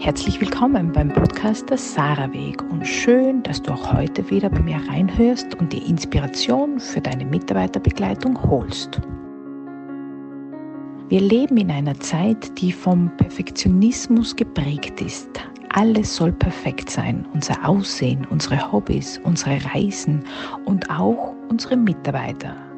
Herzlich willkommen beim Podcast der Sarah Weg und schön, dass du auch heute wieder bei mir reinhörst und die Inspiration für deine Mitarbeiterbegleitung holst. Wir leben in einer Zeit, die vom Perfektionismus geprägt ist. Alles soll perfekt sein. Unser Aussehen, unsere Hobbys, unsere Reisen und auch unsere Mitarbeiter.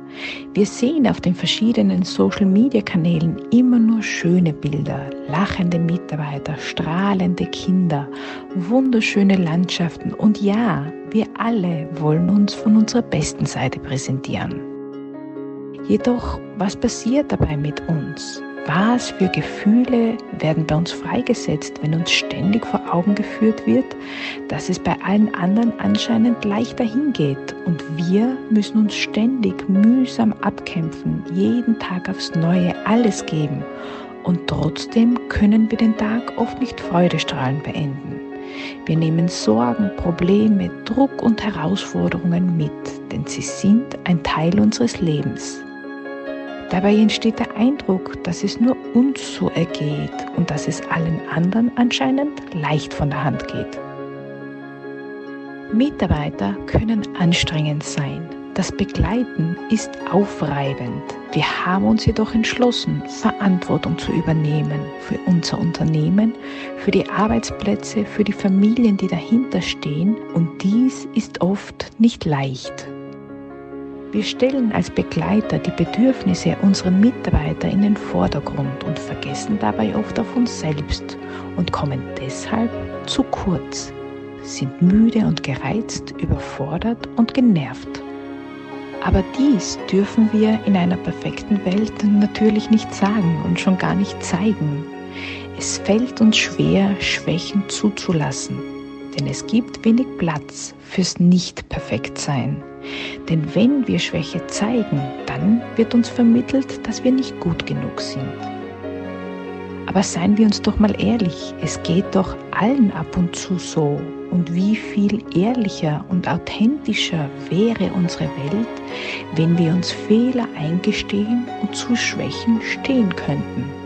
Wir sehen auf den verschiedenen Social-Media-Kanälen immer nur schöne Bilder, lachende Mitarbeiter, strahlende Kinder, wunderschöne Landschaften und ja, wir alle wollen uns von unserer besten Seite präsentieren. Jedoch, was passiert dabei mit uns? Was für Gefühle werden bei uns freigesetzt, wenn uns ständig vor Augen geführt wird, dass es bei allen anderen anscheinend leichter hingeht und wir müssen uns ständig mühsam abkämpfen, jeden Tag aufs Neue alles geben und trotzdem können wir den Tag oft nicht freudestrahlend beenden. Wir nehmen Sorgen, Probleme, Druck und Herausforderungen mit, denn sie sind ein Teil unseres Lebens. Dabei entsteht der Eindruck, dass es nur uns so ergeht und dass es allen anderen anscheinend leicht von der Hand geht. Mitarbeiter können anstrengend sein. Das Begleiten ist aufreibend. Wir haben uns jedoch entschlossen, Verantwortung zu übernehmen für unser Unternehmen, für die Arbeitsplätze, für die Familien, die dahinter stehen. Und dies ist oft nicht leicht. Wir stellen als Begleiter die Bedürfnisse unserer Mitarbeiter in den Vordergrund und vergessen dabei oft auf uns selbst und kommen deshalb zu kurz, sind müde und gereizt, überfordert und genervt. Aber dies dürfen wir in einer perfekten Welt natürlich nicht sagen und schon gar nicht zeigen. Es fällt uns schwer, Schwächen zuzulassen, denn es gibt wenig Platz fürs Nicht-Perfekt-Sein. Denn wenn wir Schwäche zeigen, dann wird uns vermittelt, dass wir nicht gut genug sind. Aber seien wir uns doch mal ehrlich, es geht doch allen ab und zu so. Und wie viel ehrlicher und authentischer wäre unsere Welt, wenn wir uns Fehler eingestehen und zu Schwächen stehen könnten.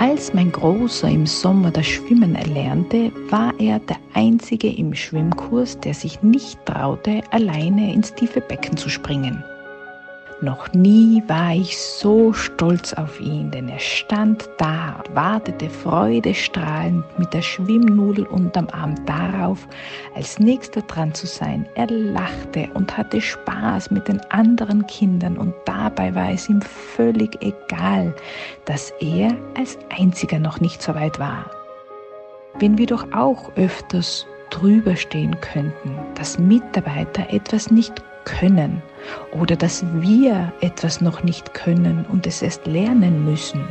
Als mein Großer im Sommer das Schwimmen erlernte, war er der Einzige im Schwimmkurs, der sich nicht traute, alleine ins tiefe Becken zu springen. Noch nie war ich so stolz auf ihn, denn er stand da, wartete freudestrahlend mit der Schwimmnudel unterm Arm darauf, als nächster dran zu sein. Er lachte und hatte Spaß mit den anderen Kindern und dabei war es ihm völlig egal, dass er als einziger noch nicht so weit war. Wenn wir doch auch öfters drüber stehen könnten, dass Mitarbeiter etwas nicht können oder dass wir etwas noch nicht können und es erst lernen müssen.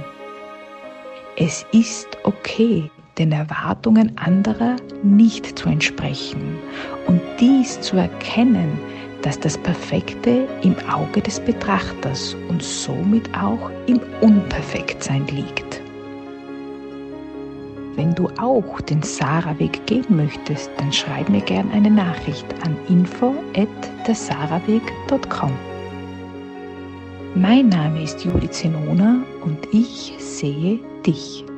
Es ist okay, den Erwartungen anderer nicht zu entsprechen und dies zu erkennen, dass das Perfekte im Auge des Betrachters und somit auch im Unperfektsein liegt. Wenn du auch den Sarah-Weg gehen möchtest, dann schreib mir gerne eine Nachricht an info@dersaraweg.com. Mein Name ist Judith Zenona und ich sehe dich.